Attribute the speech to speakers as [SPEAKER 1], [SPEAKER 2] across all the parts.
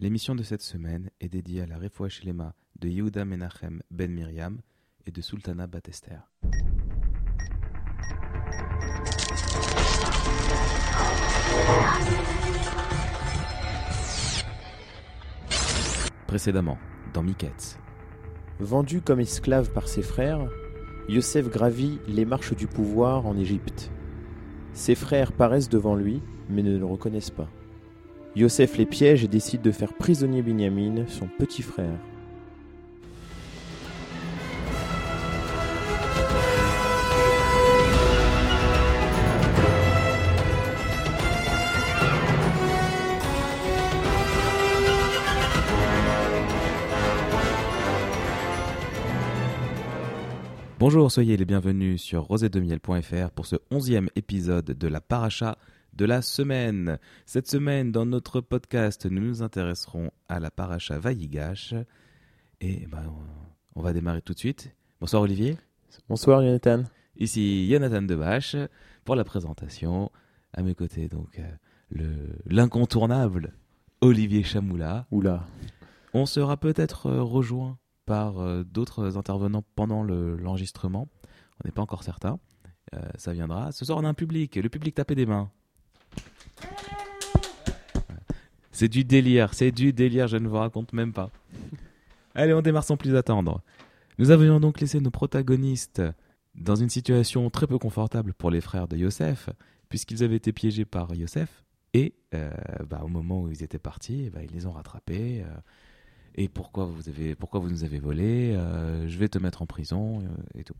[SPEAKER 1] L'émission de cette semaine est dédiée à la Refoua Shlema de Yehuda Menachem Ben Miriam et de Sultana Batester. Précédemment, dans Miketz.
[SPEAKER 2] Vendu comme esclave par ses frères, Yosef gravit les marches du pouvoir en Égypte. Ses frères paraissent devant lui, mais ne le reconnaissent pas. Yosef les piège et décide de faire prisonnier Binyamin, son petit frère.
[SPEAKER 1] Bonjour, soyez les bienvenus sur rosetdemiel.fr pour ce onzième épisode de la paracha de la semaine. Cette semaine, dans notre podcast, nous nous intéresserons à la paracha Vayigash. Et ben, on va démarrer tout de suite. Bonsoir Olivier.
[SPEAKER 2] Bonsoir Jonathan.
[SPEAKER 1] Ici Jonathan Debache pour la présentation. À mes côtés, donc, euh, le l'incontournable Olivier Chamoula.
[SPEAKER 2] Oula.
[SPEAKER 1] On sera peut-être euh, rejoint par euh, d'autres intervenants pendant le- l'enregistrement. on n'est pas encore certain. Euh, ça viendra. Ce soir, on a un public. Le public tapait des mains. C'est du délire, c'est du délire, je ne vous raconte même pas. Allez, on démarre sans plus attendre. Nous avions donc laissé nos protagonistes dans une situation très peu confortable pour les frères de Yosef, puisqu'ils avaient été piégés par Yosef, et euh, bah, au moment où ils étaient partis, bah, ils les ont rattrapés. euh, et pourquoi vous, avez, pourquoi vous nous avez volé euh, Je vais te mettre en prison, et tout.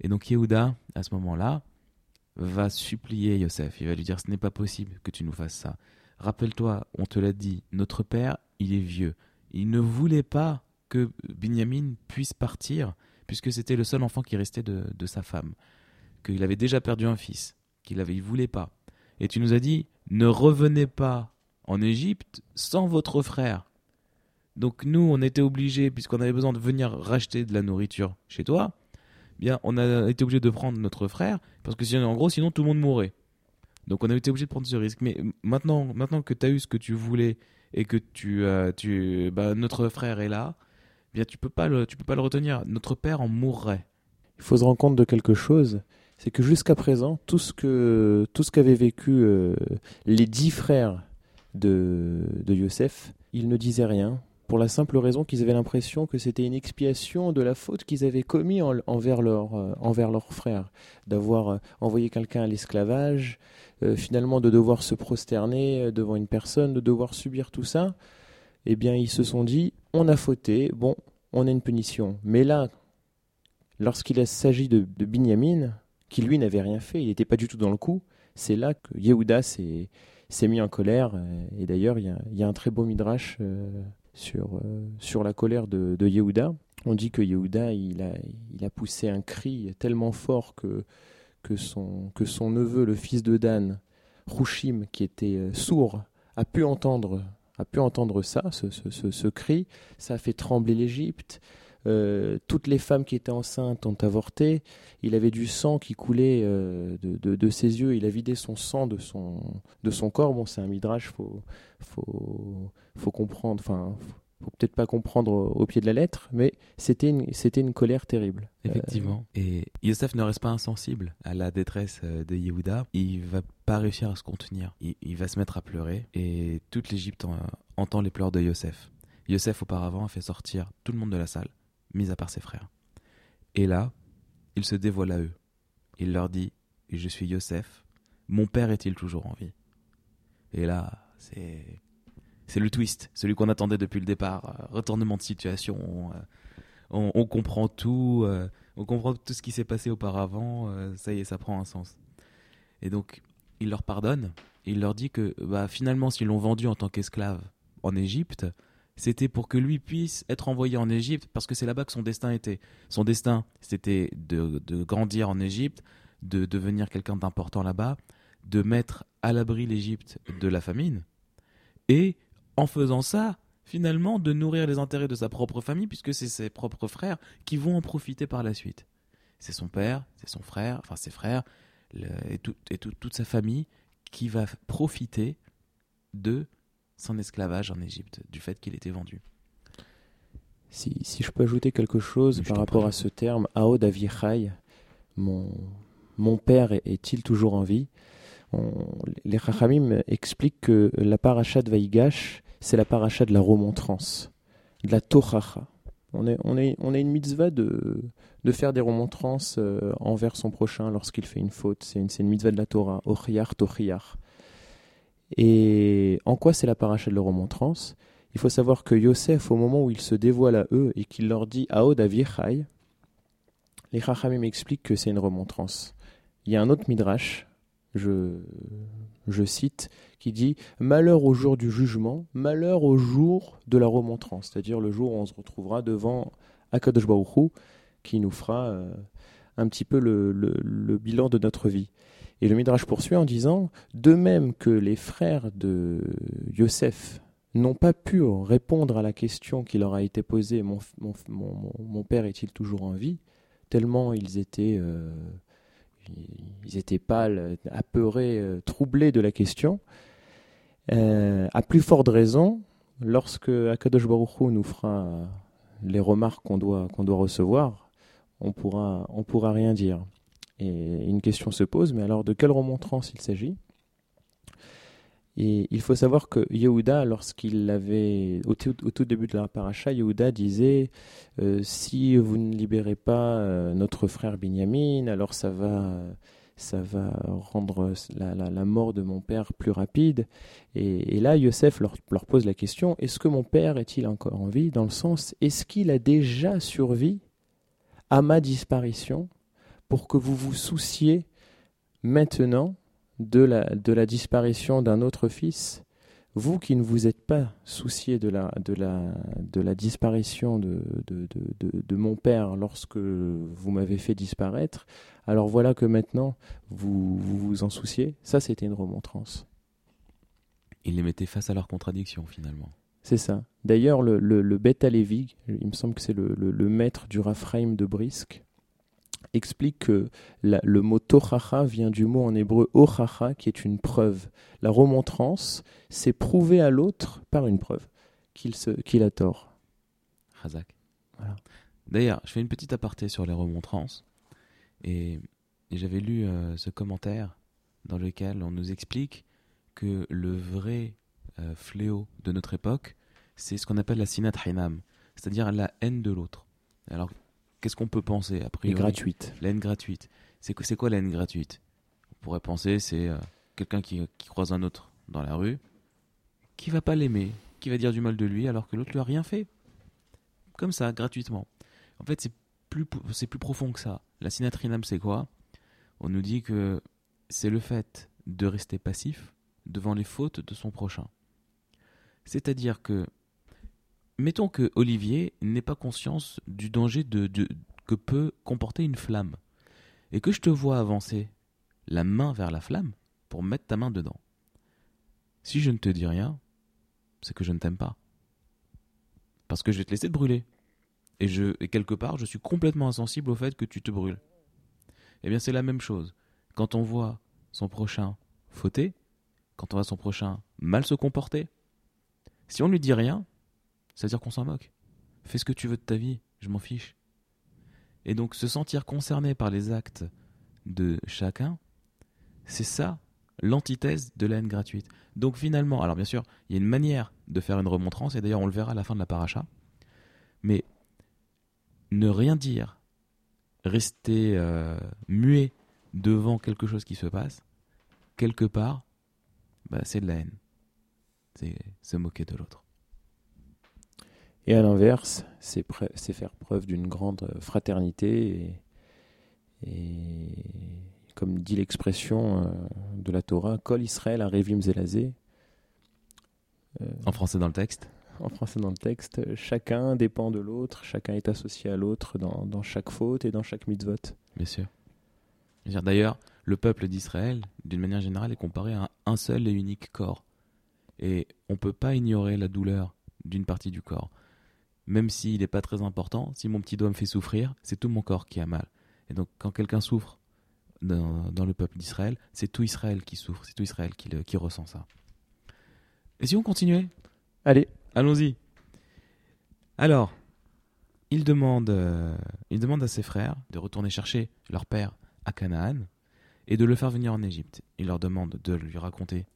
[SPEAKER 1] Et donc Yehuda, à ce moment-là, va supplier Yosef. Il va lui dire Ce n'est pas possible que tu nous fasses ça. Rappelle-toi, on te l'a dit, notre père, il est vieux. Il ne voulait pas que Binyamin puisse partir, puisque c'était le seul enfant qui restait de, de sa femme. Qu'il avait déjà perdu un fils, qu'il avait, il voulait pas. Et tu nous as dit Ne revenez pas en Égypte sans votre frère. Donc nous, on était obligés, puisqu'on avait besoin de venir racheter de la nourriture chez toi, bien, on a été obligé de prendre notre frère, parce que sinon, en gros, sinon tout le monde mourrait. Donc on a été obligé de prendre ce risque. Mais maintenant, maintenant que tu as eu ce que tu voulais et que tu, tu, bah, notre frère est là, bien tu peux pas le, tu peux pas le retenir. Notre père en mourrait.
[SPEAKER 2] Il faut se rendre compte de quelque chose, c'est que jusqu'à présent, tout ce que tout ce qu'avaient vécu euh, les dix frères de, de Yosef, ils ne disaient rien, pour la simple raison qu'ils avaient l'impression que c'était une expiation de la faute qu'ils avaient commis en- envers leur euh, envers d'avoir euh, envoyé quelqu'un à l'esclavage, euh, finalement de devoir se prosterner euh, devant une personne, de devoir subir tout ça. Eh bien, ils se sont dit, on a fauté, bon, on a une punition. Mais là, lorsqu'il s'agit de, Binyamin, qui lui n'avait rien fait, il n'était pas du tout dans le coup, c'est là que Yehuda s'est mis en colère. Et d'ailleurs, il y a, un très beau midrash sur, euh, sur la colère de, de Yehuda. On dit que Yehuda, il a, il a poussé un cri tellement fort que, que, son, que son neveu, le fils de Dan, Rushim, qui était euh, sourd, a pu entendre, a pu entendre ça, ce, ce- ce- ce cri. Ça a fait trembler l'Égypte. Euh, toutes les femmes qui étaient enceintes ont avorté. Il avait du sang qui coulait euh, de, ses yeux. Il a vidé son sang de son, corps. Bon, c'est un midrash, faut, faut, faut comprendre. Enfin, faut peut-être pas comprendre au, pied de la lettre, mais c'était une, colère terrible.
[SPEAKER 1] Effectivement. Et Yosef ne reste pas insensible à la détresse euh, de Yehuda. Il va pas réussir à se contenir. Il, va se mettre à pleurer et toute l'Égypte en- entend les pleurs de Yosef. Yosef auparavant a fait sortir tout le monde de la salle, mis à part ses frères. Et là, il se dévoile à eux. Il leur dit Je suis Yosef. Mon père est-il toujours en vie? Et là, c'est. Le twist, celui qu'on attendait depuis le départ. Euh, Retournement de situation. euh, on, comprend tout, euh, on comprend tout ce qui s'est passé auparavant, ça y est, ça prend un sens. Et donc, il leur pardonne, et il leur dit que bah, finalement, s'ils l'ont vendu en tant qu'esclave en Égypte, c'était pour que lui puisse être envoyé en Égypte, parce que c'est là-bas que son destin était. Son destin, c'était de, grandir en Égypte, de devenir quelqu'un d'important là-bas, de mettre à l'abri l'Égypte de la famine, et en faisant ça, finalement de nourrir les intérêts de sa propre famille, puisque c'est ses propres frères qui vont en profiter par la suite. C'est son père, c'est son frère, enfin ses frères, et, tout- et tout- toute sa famille qui va profiter de son esclavage en Égypte, du fait qu'il était vendu.
[SPEAKER 2] Si, si, je peux ajouter quelque chose par rapport à ce terme, Aod Avichai, mon, mon père est- est-il toujours en vie? On- Les Chachamim expliquent que la paracha de Vaïgash, c'est la paracha de la remontrance, de la Tochacha. On est, on est, on a une mitzvah de, de faire des remontrances euh, envers son prochain lorsqu'il fait une faute. C'est une, c'est une mitzvah de la Torah, Ochiyar Tochiyar. Et en quoi c'est la paracha de remontrance? Il faut savoir que Yosef, au moment où il se dévoile à eux et qu'il leur dit Aod Avichai, les Chachamim expliquent que c'est une remontrance. Il y a un autre midrash, je, cite, qui dit Malheur au jour du jugement, malheur au jour de la remontrance, c'est-à-dire le jour où on se retrouvera devant Akadosh qui nous fera euh, un petit peu le bilan de notre vie. Et le midrash poursuit en disant De même que les frères de Yosef n'ont pas pu répondre à la question qui leur a été posée mon, père est-il toujours en vie? Tellement ils étaient euh, ils étaient pâles, apeurés, euh, troublés de la question. Euh, à plus forte raison, lorsque Akadosh Baruch Hu nous fera les remarques qu'on doit, qu'on recevoir, on pourra, on pourra rien dire. Une question se pose, mais alors de quelle remontrance il s'agit? Et il faut savoir que Yehuda, lorsqu'il avait, au tout, au tout début de la paracha, Yehuda disait euh, si vous ne libérez pas euh, notre frère Binyamin, alors ça va, ça va rendre la, mort de mon père plus rapide. Et, et là, Yosef leur, leur pose la question est-ce que mon père est-il encore en vie? Dans le sens, est-ce qu'il a déjà survécu à ma disparition? Pour que vous vous souciez maintenant de la, de la disparition d'un autre fils, vous qui ne vous êtes pas soucié de la, de la, de la disparition de, de, de, mon père lorsque vous m'avez fait disparaître, alors voilà que maintenant vous vous, vous en souciez. Ça, c'était une remontrance.
[SPEAKER 1] Il les mettait face à leurs contradictions finalement.
[SPEAKER 2] C'est ça. D'ailleurs, le, le, le Beth il me semble que c'est le, le, le maître du Raphaïm de Brisk, explique que la- le mot tochacha vient du mot en hébreu ochacha, qui est une preuve. La remontrance, c'est prouver à l'autre par une preuve qu'il a tort.
[SPEAKER 1] Razak.
[SPEAKER 2] Voilà.
[SPEAKER 1] D'ailleurs, je fais une petite aparté sur les remontrances. Et, et j'avais lu euh, ce commentaire dans lequel on nous explique que le vrai euh, fléau de notre époque, c'est ce qu'on appelle la sinat hainam, c'est-à-dire la haine de l'autre. Alors, qu'est-ce qu'on peut penser a
[SPEAKER 2] Et
[SPEAKER 1] priori
[SPEAKER 2] gratuite.
[SPEAKER 1] La haine gratuite. C'est quoi, quoi la haine gratuite? On pourrait penser c'est euh, quelqu'un qui, qui croise un autre dans la rue, qui va pas l'aimer, qui va dire du mal de lui alors que l'autre lui a rien fait. Comme ça, gratuitement. En fait, c'est plus, c'est plus profond que ça. La sinatrinam, c'est quoi? On nous dit que c'est le fait de rester passif devant les fautes de son prochain. C'est-à-dire que, mettons que Olivier n'ait pas conscience du danger que peut comporter une flamme, et que je te vois avancer la main vers la flamme pour mettre ta main dedans. Si je ne te dis rien, c'est que je ne t'aime pas. Parce que je vais te laisser te brûler. Et, et quelque part, je suis complètement insensible au fait que tu te brûles. Eh bien, c'est la même chose. Quand on voit son prochain fauter, quand on voit son prochain mal se comporter, si on lui dit rien, ça veut dire qu'on s'en moque. Fais ce que tu veux de ta vie, je m'en fiche. Et donc, se sentir concerné par les actes de chacun, c'est ça l'antithèse de la haine gratuite. Donc finalement, alors bien sûr, il y a une manière de faire une remontrance, et d'ailleurs on le verra à la fin de la paracha, mais ne rien dire, rester euh, muet devant quelque chose qui se passe, quelque part, bah, c'est de la haine. C'est se moquer de l'autre.
[SPEAKER 2] Et à l'inverse, c'est faire preuve d'une grande fraternité et, et comme dit l'expression euh, de la Torah, Kol Israël Arevim Zelazé. Euh,
[SPEAKER 1] En français dans le texte?
[SPEAKER 2] en français dans le texte, chacun dépend de l'autre, chacun est associé à l'autre dans, dans chaque faute et dans chaque mitzvot.
[SPEAKER 1] Bien sûr. D'ailleurs, le peuple d'Israël, d'une manière générale, est comparé à un seul et unique corps. Et on ne peut pas ignorer la douleur d'une partie du corps. Même s'il n'est pas très important, si mon petit doigt me fait souffrir, c'est tout mon corps qui a mal. Et donc, quand quelqu'un souffre dans, dans le peuple d'Israël, c'est tout Israël qui souffre, c'est tout Israël qui, le- qui ressent ça. Et si on continuait?
[SPEAKER 2] Allez,
[SPEAKER 1] Allons-y. Alors, il demande, euh, il demande à ses frères de retourner chercher leur père à Canaan et de le faire venir en Égypte. Il leur demande de lui raconter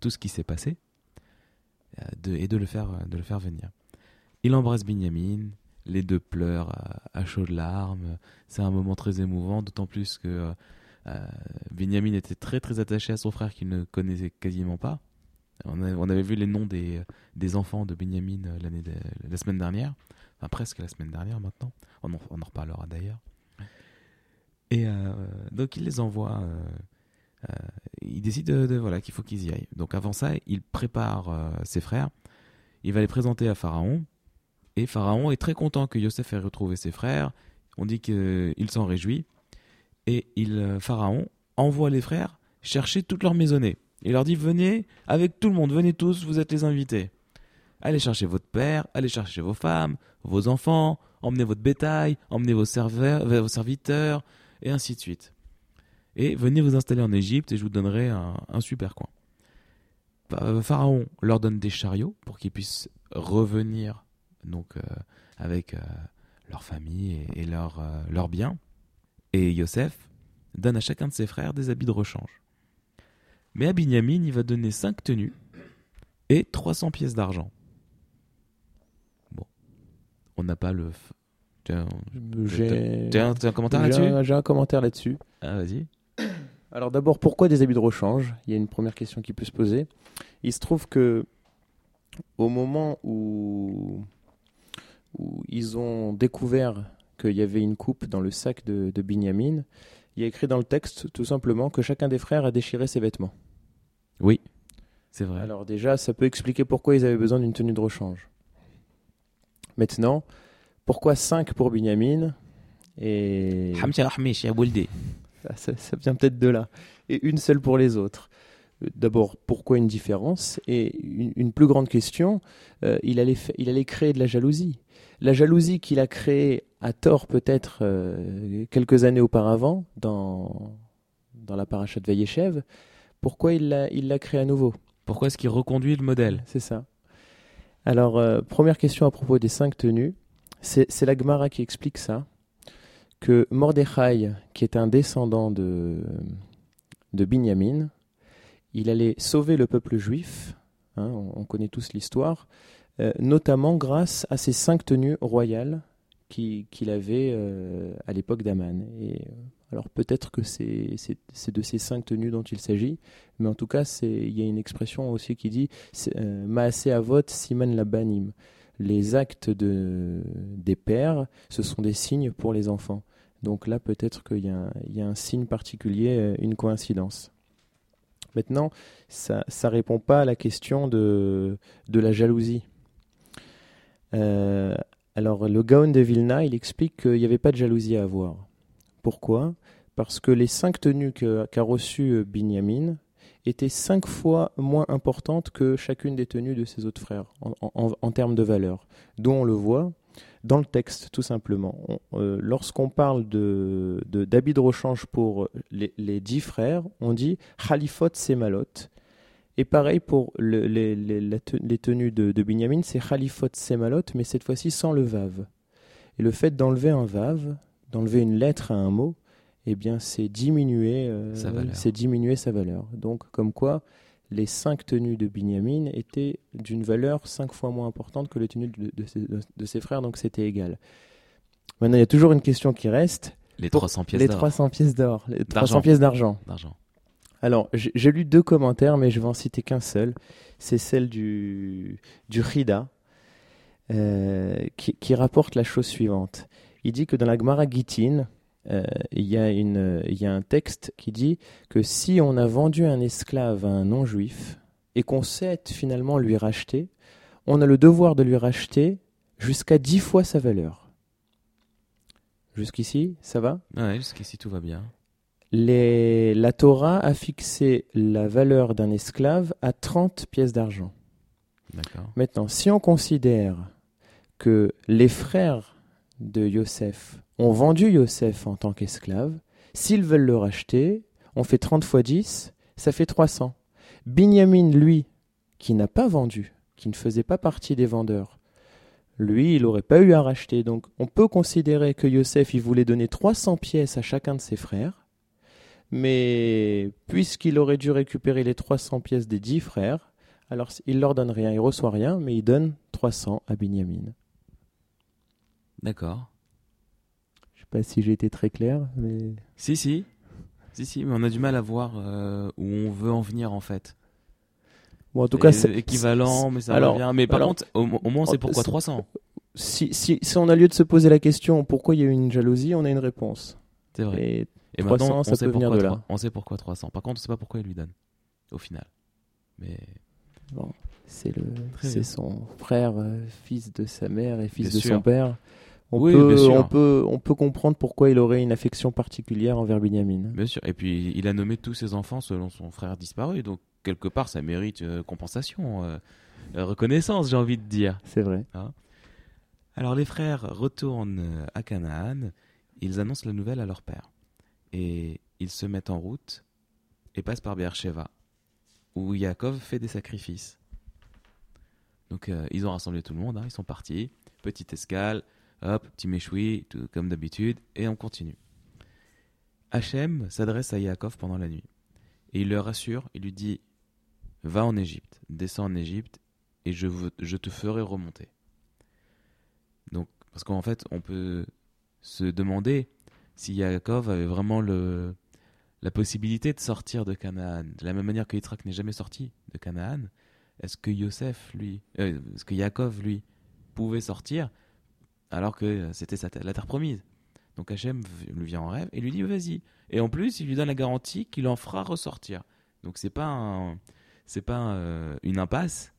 [SPEAKER 1] tout ce qui s'est passé euh, de- et de le, faire, de le faire venir. Il embrasse Binyamin, les deux pleurent à, chaudes larmes. C'est un moment très émouvant, d'autant plus que euh, euh, Binyamin était très très attaché à son frère qu'il ne connaissait quasiment pas. On, avait vu les noms des, enfants de Benjamin euh, l'année la semaine dernière, enfin presque la semaine dernière maintenant. On en, reparlera d'ailleurs. Et euh, donc il les envoie. il décide de, voilà qu'il faut qu'ils y aillent. Donc avant ça, il prépare ses frères. Il va les présenter à Pharaon. Et Pharaon est très content que Yosef ait retrouvé ses frères. On dit qu'il s'en réjouit. Et il, euh, Pharaon envoie les frères chercher toutes leurs maisonnées. Il leur dit venez avec tout le monde, venez tous, vous êtes les invités. Allez chercher votre père, allez chercher vos femmes, vos enfants, emmenez votre bétail, emmenez vos, serveurs, vos serviteurs, et ainsi de suite. Et venez vous installer en Égypte et je vous donnerai un, un super coin. Pha- Pharaon leur donne des chariots pour qu'ils puissent revenir donc euh, avec euh, leur famille et, et leurs euh, leurs biens. Et Yosef donne à chacun de ses frères des habits de rechange. Mais à Binyamin, il va donner 5 tenues et 300 pièces d'argent. Bon. On n'a pas le. f- Tiens,
[SPEAKER 2] j'ai
[SPEAKER 1] un commentaire là-dessus?
[SPEAKER 2] j'ai un commentaire là-dessus.
[SPEAKER 1] Ah, vas-y.
[SPEAKER 2] Alors d'abord, pourquoi des habits de rechange? Il y a une première question qui peut se poser. Il se trouve que au moment où, où ils ont découvert qu'il y avait une coupe dans le sac de, de Binyamin, il y a écrit dans le texte tout simplement que chacun des frères a déchiré ses vêtements.
[SPEAKER 1] Oui, c'est vrai.
[SPEAKER 2] Alors déjà, ça peut expliquer pourquoi ils avaient besoin d'une tenue de rechange. Maintenant, pourquoi 5 pour Binyamin et ça, ça- ça vient peut-être de là. Et une seule pour les autres. D'abord, pourquoi une différence Et une, une plus grande question, euh, il, allait il allait créer de la jalousie. La jalousie qu'il a créée à tort peut-être euh, quelques années auparavant dans, dans la paracha de Vayeshev, pourquoi il l'a il créée à nouveau?
[SPEAKER 1] Pourquoi est-ce qu'il reconduit le modèle?
[SPEAKER 2] C'est ça. Alors, euh, première question à propos des cinq tenues. C'est c'est la Gemara qui explique ça. Que Mordechai, qui est un descendant de, de Binyamin, il allait sauver le peuple juif. hein, on, on connaît tous l'histoire. euh, notamment grâce à ces cinq tenues royales qui- qu'il avait euh, à l'époque d'Aman. Euh, alors peut-être que c'est de ces cinq tenues dont il s'agit, mais en tout cas, il y a une expression aussi qui dit Maaseh Avot Siman Labanim. Les actes de, des pères, ce sont des signes pour les enfants. Donc là, peut-être qu'il y, a un- signe particulier, une coïncidence. Maintenant, ça ne répond pas à la question de, de la jalousie. Euh, alors, le Gaon de Vilna, il explique qu'il n'y avait pas de jalousie à avoir. Pourquoi? Parce que les cinq tenues qu'a reçues Binyamin étaient cinq fois moins importantes que chacune des tenues de ses autres frères en- en termes de valeur. D'où on le voit dans le texte, tout simplement. Euh, Lorsqu'on parle de, d'habits de rechange pour les, les dix frères, on dit Khalifot Semalot. Et pareil pour le- les, les- tenues de, de Binyamin, c'est Khalifot Semalot, mais cette fois-ci sans le vav. Et le fait d'enlever un vav, d'enlever une lettre à un mot, eh bien, c'est diminuer, euh, c'est diminuer sa valeur. Donc, comme quoi, les cinq tenues de Binyamin étaient d'une valeur cinq fois moins importante que les tenues de, de ses, de ses frères, donc c'était égal. Maintenant, il y a toujours une question qui reste
[SPEAKER 1] Les
[SPEAKER 2] Pour
[SPEAKER 1] 300 pièces
[SPEAKER 2] les
[SPEAKER 1] d'or.
[SPEAKER 2] 300 pièces d'or, les 300
[SPEAKER 1] D'argent.
[SPEAKER 2] pièces d'argent.
[SPEAKER 1] d'argent.
[SPEAKER 2] Alors, j'ai j'ai lu deux commentaires, mais je vais en citer qu'un seul. C'est celle du, du Rida, euh, qui, qui rapporte la chose suivante. Il dit que dans la Gemara Gittin, euh, il y, y a un texte qui dit que si on a vendu un esclave à un non-juif et qu'on sait finalement lui racheter, on a le devoir de lui racheter jusqu'à dix fois sa valeur. Jusqu'ici, ça va?
[SPEAKER 1] Ouais, jusqu'ici tout va bien.
[SPEAKER 2] les... La Torah a fixé la valeur d'un esclave à 30 pièces d'argent.
[SPEAKER 1] D'accord.
[SPEAKER 2] Maintenant, si on considère que les frères de Yosef ont vendu Yosef en tant qu'esclave, s'ils veulent le racheter, on fait 30 fois 10, ça fait 300. Binyamin, lui, qui n'a pas vendu, qui ne faisait pas partie des vendeurs, lui, il n'aurait pas eu à racheter. Donc on peut considérer que Yosef, il voulait donner 300 pièces à chacun de ses frères, mais puisqu'il aurait dû récupérer les 300 pièces des 10 frères, alors il leur donne rien, il reçoit rien, mais il donne 300 à Binyamin.
[SPEAKER 1] D'accord.
[SPEAKER 2] Pas si j'ai été très clair, mais...
[SPEAKER 1] Si, si. Si, si, mais on a du mal à voir euh, où on veut en venir en fait.
[SPEAKER 2] Bon, en tout cas,
[SPEAKER 1] c'est équivalent, mais ça
[SPEAKER 2] alors,
[SPEAKER 1] revient. Mais par
[SPEAKER 2] alors-
[SPEAKER 1] contre, au, au moins, c'est pourquoi
[SPEAKER 2] c'est-
[SPEAKER 1] 300
[SPEAKER 2] si, si, si on a lieu de se poser la question pourquoi il y a eu une jalousie, on a une réponse.
[SPEAKER 1] C'est vrai.
[SPEAKER 2] Et
[SPEAKER 1] Et
[SPEAKER 2] 300,
[SPEAKER 1] maintenant, on
[SPEAKER 2] ça
[SPEAKER 1] sait
[SPEAKER 2] peut venir
[SPEAKER 1] pourquoi
[SPEAKER 2] de là.
[SPEAKER 1] On sait pourquoi 300. Par contre, on sait pas pourquoi il lui donne, au final. Mais
[SPEAKER 2] bon, c'est son frère, euh, fils de sa mère et fils
[SPEAKER 1] Bien
[SPEAKER 2] de
[SPEAKER 1] sûr.
[SPEAKER 2] son père. On,
[SPEAKER 1] Oui,
[SPEAKER 2] peut, on, peut, on peut comprendre pourquoi il aurait une affection particulière envers Binyamin.
[SPEAKER 1] bien sûr. Et puis, il a nommé tous ses enfants selon son frère disparu. Donc, quelque part, ça mérite euh, compensation, euh, euh, reconnaissance, j'ai envie de dire.
[SPEAKER 2] C'est vrai.
[SPEAKER 1] Alors les frères retournent à Canaan, ils annoncent la nouvelle à leur père. Et ils se mettent en route et passent par Beersheba, où Yaakov fait des sacrifices. Donc euh, ils ont rassemblé tout le monde, hein, ils sont partis, petite escale, hop, petit méchoui, comme d'habitude, et on continue. Hachem s'adresse à Yaakov pendant la nuit, et il le rassure, il lui dit, va en Égypte, descends en Égypte, et je, veux- je te ferai remonter. Donc, parce qu'en fait, on peut se demander si Yaakov avait vraiment le, la possibilité de sortir de Canaan. De la même manière que Yitzhak n'est jamais sorti de Canaan, est-ce que Yosef, lui, euh, est-ce que Yaakov, lui, pouvait sortir alors que c'était la terre promise Donc Hachem lui vient en rêve et lui dit vas-y. Et en plus, il lui donne la garantie qu'il en fera ressortir. Donc c'est pas c'est pas euh, une impasse.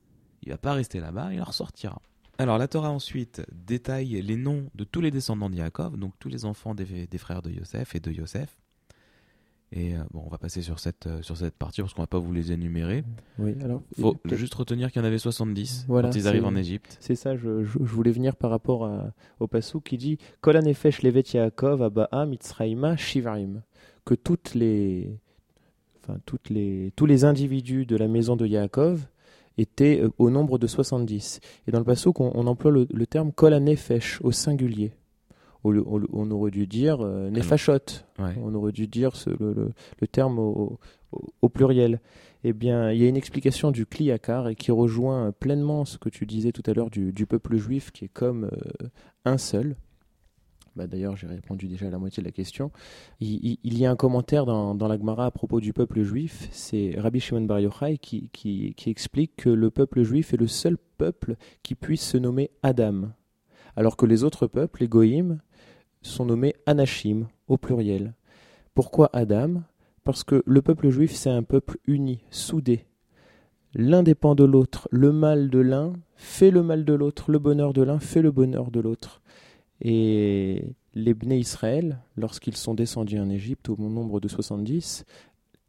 [SPEAKER 1] Il va pas rester là-bas, il en ressortira. Alors la Torah ensuite détaille les noms de tous les descendants de donc tous les enfants des, des frères de Yosef et de Yosef. Et euh, bon, on va passer sur cette, euh, sur cette partie parce qu'on va pas vous les énumérer.
[SPEAKER 2] Oui, alors.
[SPEAKER 1] Faut juste retenir qu'il y en avait 70
[SPEAKER 2] Voilà,
[SPEAKER 1] quand ils arrivent en Égypte.
[SPEAKER 2] C'est ça, je, je- je voulais venir par rapport à- au passou qui dit Kol hanefesh levet Yaakov Abaa Mitzraïma Shivarim. Que toutes les, enfin, toutes les, tous les individus de la maison de Yaakov étaient euh, au nombre de 70. Et dans le passou, on, on emploie le, le terme Kol hanefesh au singulier. On, aurait dû dire euh, nefashot.
[SPEAKER 1] Ouais.
[SPEAKER 2] On aurait dû dire ce- le, le- le terme au, au- au pluriel. Eh bien, il y a une explication du Kliakar et qui rejoint pleinement ce que tu disais tout à l'heure du, du peuple juif qui est comme euh, un seul. Bah, D'ailleurs, j'ai répondu déjà à la moitié de la question. Il, il- il y a un commentaire dans, dans la Gemara à propos du peuple juif. C'est Rabbi Shimon Bar Yochai qui, qui, qui explique que le peuple juif est le seul peuple qui puisse se nommer Adam, alors que les autres peuples, les Goïm, sont nommés Anashim au pluriel. Pourquoi Adam? Parce que le peuple juif, c'est un peuple uni, soudé. L'un dépend de l'autre. Le mal de l'un fait le mal de l'autre. Le bonheur de l'un fait le bonheur de l'autre. Et les Bnei Israël, lorsqu'ils sont descendus en Égypte au nombre de 70,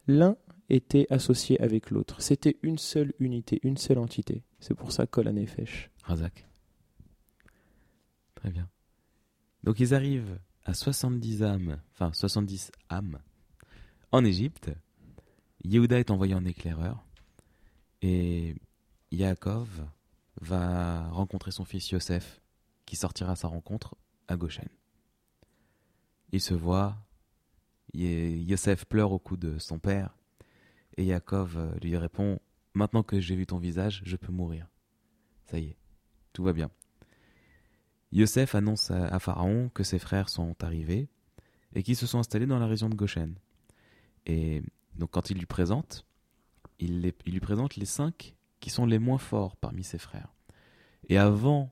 [SPEAKER 2] l'un était associé avec l'autre. C'était une seule unité, une seule entité. C'est pour ça Kol Hanefesh.
[SPEAKER 1] Razak. Très bien. Donc ils arrivent à 70 âmes, enfin 70 âmes, en Égypte. Yehuda est envoyé en éclaireur. Et Yaakov va rencontrer son fils Yosef, qui sortira sa rencontre à Goshen. Ils se voient. Yosef pleure au cou de son père. Et Yaakov euh, lui répond Maintenant que j'ai vu ton visage, je peux mourir. Ça y est, tout va bien. Yosef annonce à, Pharaon que ses frères sont arrivés et qu'ils se sont installés dans la région de Goshen. Et donc quand il lui présente, il lui présente les cinq qui sont les moins forts parmi ses frères. Et avant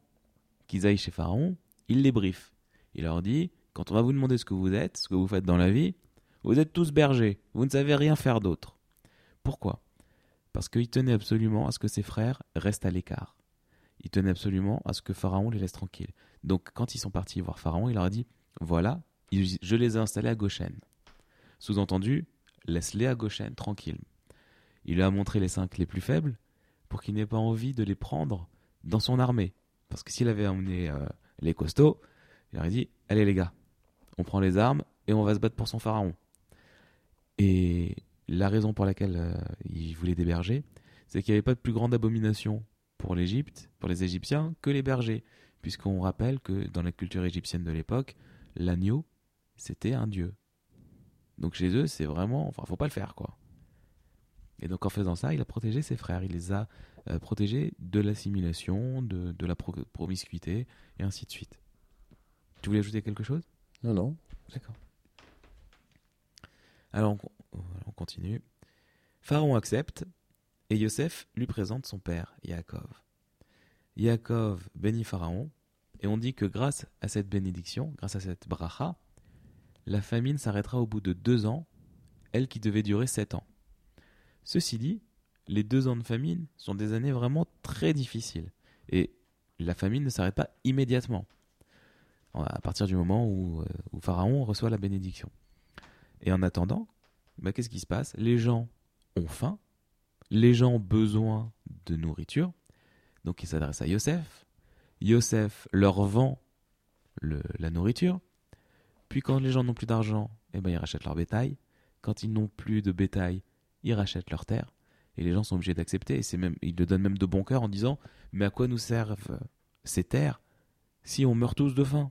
[SPEAKER 1] qu'ils aillent chez Pharaon, il les briefe. Il leur dit, quand on va vous demander ce que vous êtes, ce que vous faites dans la vie, vous êtes tous bergers, vous ne savez rien faire d'autre. Pourquoi? Parce qu'il tenait absolument à ce que ses frères restent à l'écart. Il tenait absolument à ce que Pharaon les laisse tranquilles. Donc quand ils sont partis voir Pharaon, il leur a dit, voilà, il- je les ai installés à Goshen. Sous-entendu, laisse-les à Goshen tranquilles. Il lui a montré les cinq les plus faibles pour qu'il n'ait pas envie de les prendre dans son armée. Parce que s'il avait emmené euh, les costauds, il aurait dit Allez les gars, on prend les armes et on va se battre pour son pharaon. Et la raison pour laquelle euh, il voulait des bergers, c'est qu'il n'y avait pas de plus grande abomination pour l'Égypte, pour les Égyptiens, que les bergers. Puisqu'on rappelle que dans la culture égyptienne de l'époque, l'agneau, c'était un dieu. Donc chez eux, c'est vraiment. Enfin, faut pas le faire, quoi. Et donc en faisant ça, il a protégé ses frères. Il les a euh, protégés de l'assimilation, de, de la pro- promiscuité, et ainsi de suite. Tu voulais ajouter quelque chose?
[SPEAKER 2] Non, non.
[SPEAKER 1] D'accord. Alors on continue. Pharaon accepte et Yosef lui présente son père, Yaakov. Yaakov bénit Pharaon et on dit que grâce à cette bénédiction, grâce à cette bracha, la famine s'arrêtera au bout de deux ans, elle qui devait durer sept ans. Ceci dit, les deux ans de famine sont des années vraiment très difficiles et la famine ne s'arrête pas immédiatement à partir du moment où, euh, Pharaon reçoit la bénédiction. Et en attendant, bah, qu'est-ce qui se passe? Les gens ont faim, les gens ont besoin de nourriture, donc ils s'adressent à Yosef. Yosef leur vend la nourriture, puis quand les gens n'ont plus d'argent, eh ben, ils rachètent leur bétail. Quand ils n'ont plus de bétail, ils rachètent leurs terres. Et les gens sont obligés d'accepter. Et même, ils le donnent même de bon cœur en disant Mais à quoi nous servent ces terres si on meurt tous de faim?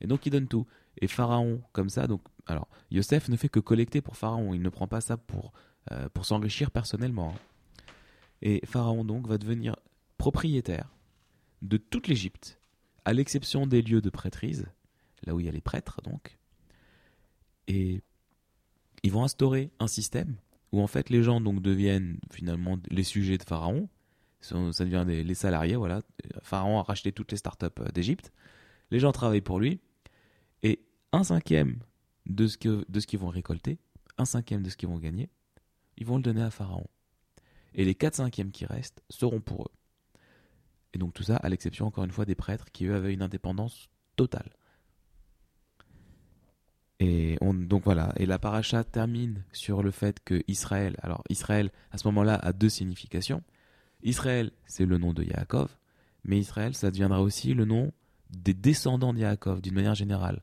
[SPEAKER 1] Et donc il donne tout. Et Pharaon, comme ça, donc, alors, Yosef ne fait que collecter pour Pharaon. Il ne prend pas ça pour, euh, pour s'enrichir personnellement. Et Pharaon, donc, va devenir propriétaire de toute l'Égypte, à l'exception des lieux de prêtrise, là où il y a les prêtres, donc. Et ils vont instaurer un système où, en fait, les gens, donc, deviennent finalement les sujets de Pharaon. Ça devient des- les salariés, voilà. Pharaon a racheté toutes les startups euh, d'Égypte. Les gens travaillent pour lui. Et un cinquième de ce qu'ils vont récolter, un cinquième de ce qu'ils vont gagner, ils vont le donner à Pharaon. Et les quatre cinquièmes qui restent seront pour eux. Et donc tout ça, à l'exception encore une fois des prêtres qui eux avaient une indépendance totale. Et on, donc voilà, et la paracha termine sur le fait que Israël, alors Israël à ce moment-là a deux significations. Israël, c'est le nom de Yaakov, mais Israël, ça deviendra aussi le nom des descendants de Yaakov d'une manière générale.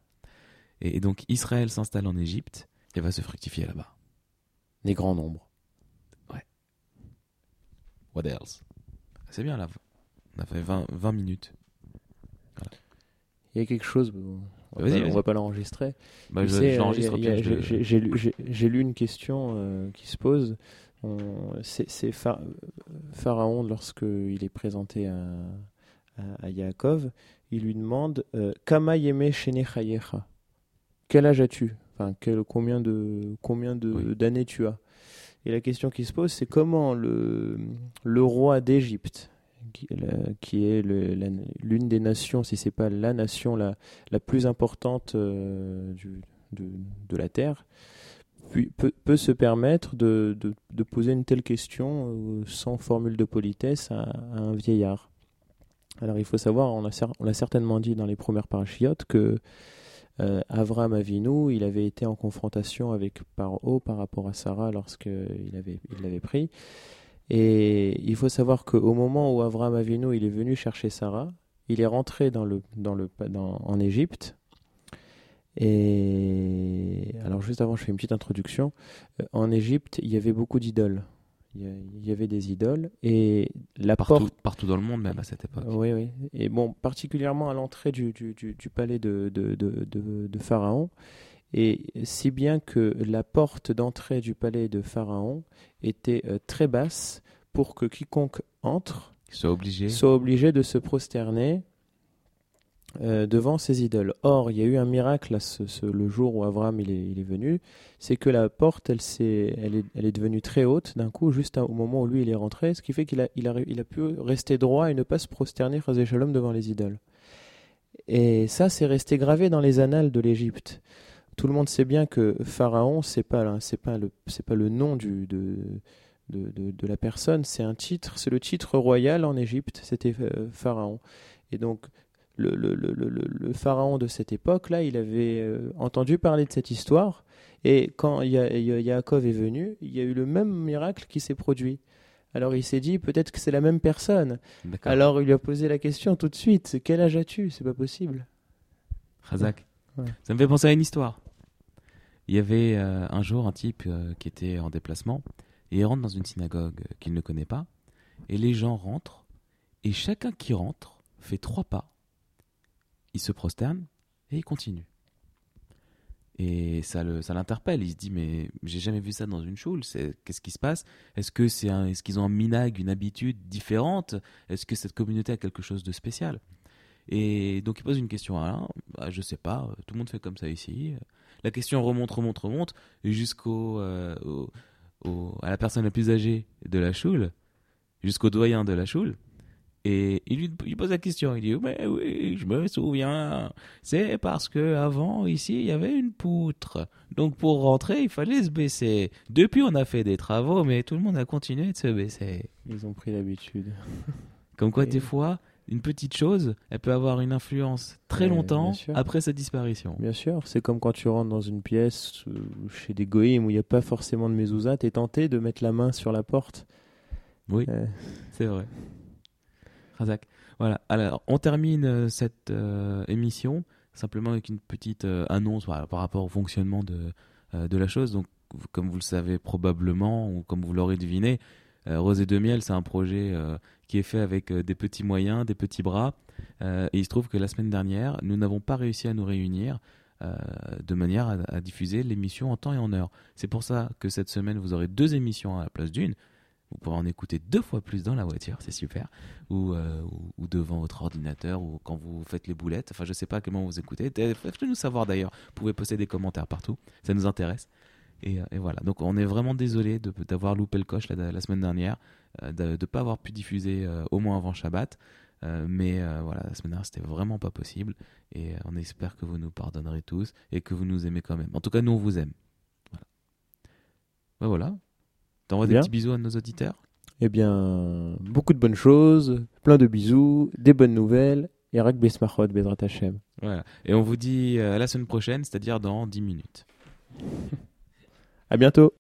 [SPEAKER 1] Et donc Israël s'installe en Égypte et va se fructifier là-bas.
[SPEAKER 2] Des grands nombres.
[SPEAKER 1] What else? C'est bien là. On a fait 20, 20 minutes.
[SPEAKER 2] Il y a quelque chose, on va pas- on va pas l'enregistrer.
[SPEAKER 1] Bah, je, l'enregistre
[SPEAKER 2] euh, j'ai- lu, une question euh, qui se pose. C'est c'est Pha- Pharaon, lorsqu'il est présenté à, à, à Yaakov, il lui demande euh, Kama yeme shene chayecha Quel âge as-tu? Enfin, quel- Combien de combien de-
[SPEAKER 1] Oui.
[SPEAKER 2] d'années tu as? Et la question qui se pose, c'est comment le, le roi d'Égypte, qui, qui est l'une des nations, si c'est pas la nation la, la plus importante euh, du, de, de la Terre, puis- peut, peut se permettre de, de- de poser une telle question euh, sans formule de politesse à, à un vieillard? Alors il faut savoir, on l'a cer- on l'a certainement dit dans les premières parachiotes, que euh, Avram Avinu, il avait été en confrontation avec Paro par rapport à Sarah lorsqu'il avait, il l'avait pris. Et il faut savoir qu'au moment où Avram Avinu il est venu chercher Sarah, il est rentré dans le, dans le, en Égypte. Et alors juste avant, je fais une petite introduction. Euh, En Égypte, il y avait beaucoup d'idoles. Il y avait des idoles et la
[SPEAKER 1] partout,
[SPEAKER 2] porte
[SPEAKER 1] partout dans le monde, même à cette époque.
[SPEAKER 2] oui, oui. Et bon, particulièrement à l'entrée du, du, du, du palais de, de, de, de, Pharaon. Et si bien que la porte d'entrée du palais de Pharaon était euh, très basse pour que quiconque entre
[SPEAKER 1] Ils sont obligés.
[SPEAKER 2] soit obligé de se prosterner euh, devant ces idoles. Or, il y a eu un miracle ce- le jour où Avram il est, il est venu, c'est que la porte, elle, s'est- elle, est, elle est devenue très haute d'un coup, juste au moment où lui il est rentré, ce qui fait qu'il a, il a, il a pu rester droit et ne pas se prosterner, Chazé Shalom, devant les idoles. Et ça, c'est resté gravé dans les annales de l'Égypte. Tout le monde sait bien que Pharaon, c'est pas, c'est pas le, c'est pas le nom du, de, de, de, de la personne, c'est un titre, c'est le titre royal en Égypte, c'était euh, Pharaon. Et donc, le, le, le, le, le- le pharaon de cette époque-là, il avait euh, entendu parler de cette histoire, et quand Ya- Ya- Yaakov est venu, il y a eu le même miracle qui s'est produit. Alors il s'est dit, peut-être que c'est la même personne. Alors il lui a posé la question tout de suite, quel âge as-tu? C'est pas possible.
[SPEAKER 1] Razak.
[SPEAKER 2] Ouais.
[SPEAKER 1] Ça me fait penser à une histoire. Il y avait euh, un jour un type euh, qui était en déplacement Et il rentre dans une synagogue qu'il ne connaît pas. Et les gens rentrent. Et chacun qui rentre fait trois pas. Il se prosterne et il continue. Et ça le, ça l'interpelle. Il se dit mais j'ai jamais vu ça dans une choule. Qu'est-ce qui se passe? Est-ce que c'est est-ce qu'ils ont un minag, une habitude différente? Est-ce que cette communauté a quelque chose de spécial? Et donc il pose une question à Alain. Bah, je sais pas. Tout le monde fait comme ça ici. La question remonte, remonte, remonte jusqu'au euh, à la personne la plus âgée de la choule, jusqu'au doyen de la choule. Et il lui il pose la question, il dit mais oui, je me souviens, c'est parce que avant ici il y avait une poutre, donc pour rentrer il fallait se baisser. Depuis on a fait des travaux, mais tout le monde a continué de se baisser.
[SPEAKER 2] Ils ont pris l'habitude.
[SPEAKER 1] Comme quoi
[SPEAKER 2] Et-
[SPEAKER 1] des fois une petite chose, elle peut avoir une influence très longtemps après sa disparition.
[SPEAKER 2] Bien sûr, c'est comme quand tu rentres dans une pièce euh, chez des goïms où il n'y a pas forcément de mezouza, t'es tenté de mettre la main sur la porte.
[SPEAKER 1] Oui.
[SPEAKER 2] Euh,
[SPEAKER 1] C'est vrai. Voilà. Alors, on termine euh, cette euh, émission simplement avec une petite euh, annonce par rapport au fonctionnement de, de la chose. Donc, comme vous le savez probablement, ou comme vous l'aurez deviné, Rosé de Miel, c'est un projet qui est fait avec des petits moyens, des petits bras. Et il se trouve que la semaine dernière, nous n'avons pas réussi à nous réunir de manière à diffuser l'émission en temps et en heure. C'est pour ça que cette semaine, vous aurez deux émissions à la place d'une. Vous pourrez en écouter deux fois plus dans la voiture, c'est super. Ou, euh, ou, devant votre ordinateur, ou quand vous faites les boulettes. Enfin, je sais pas comment vous écoutez. Eh, Faites-le nous savoir d'ailleurs. Vous pouvez poster des commentaires partout. Ça nous intéresse. Et, euh, voilà. Donc, on est vraiment désolé d'avoir loupé le coche la, semaine dernière, euh, de ne pas avoir pu diffuser au moins avant Shabbat. Mais voilà, la semaine dernière, c'était vraiment pas possible. Et on espère que vous nous pardonnerez tous et que vous nous aimez quand même. En tout cas, nous, on vous aime. Voilà. Ben voilà. T'envoies des petits bisous à nos auditeurs
[SPEAKER 2] eh bien, beaucoup de bonnes choses, plein de bisous, des bonnes nouvelles, et Rak Besmachot, Bezrat Hashem.
[SPEAKER 1] Voilà. Et on vous dit euh, à la semaine prochaine, c'est-à-dire dans 10 minutes.
[SPEAKER 2] À bientôt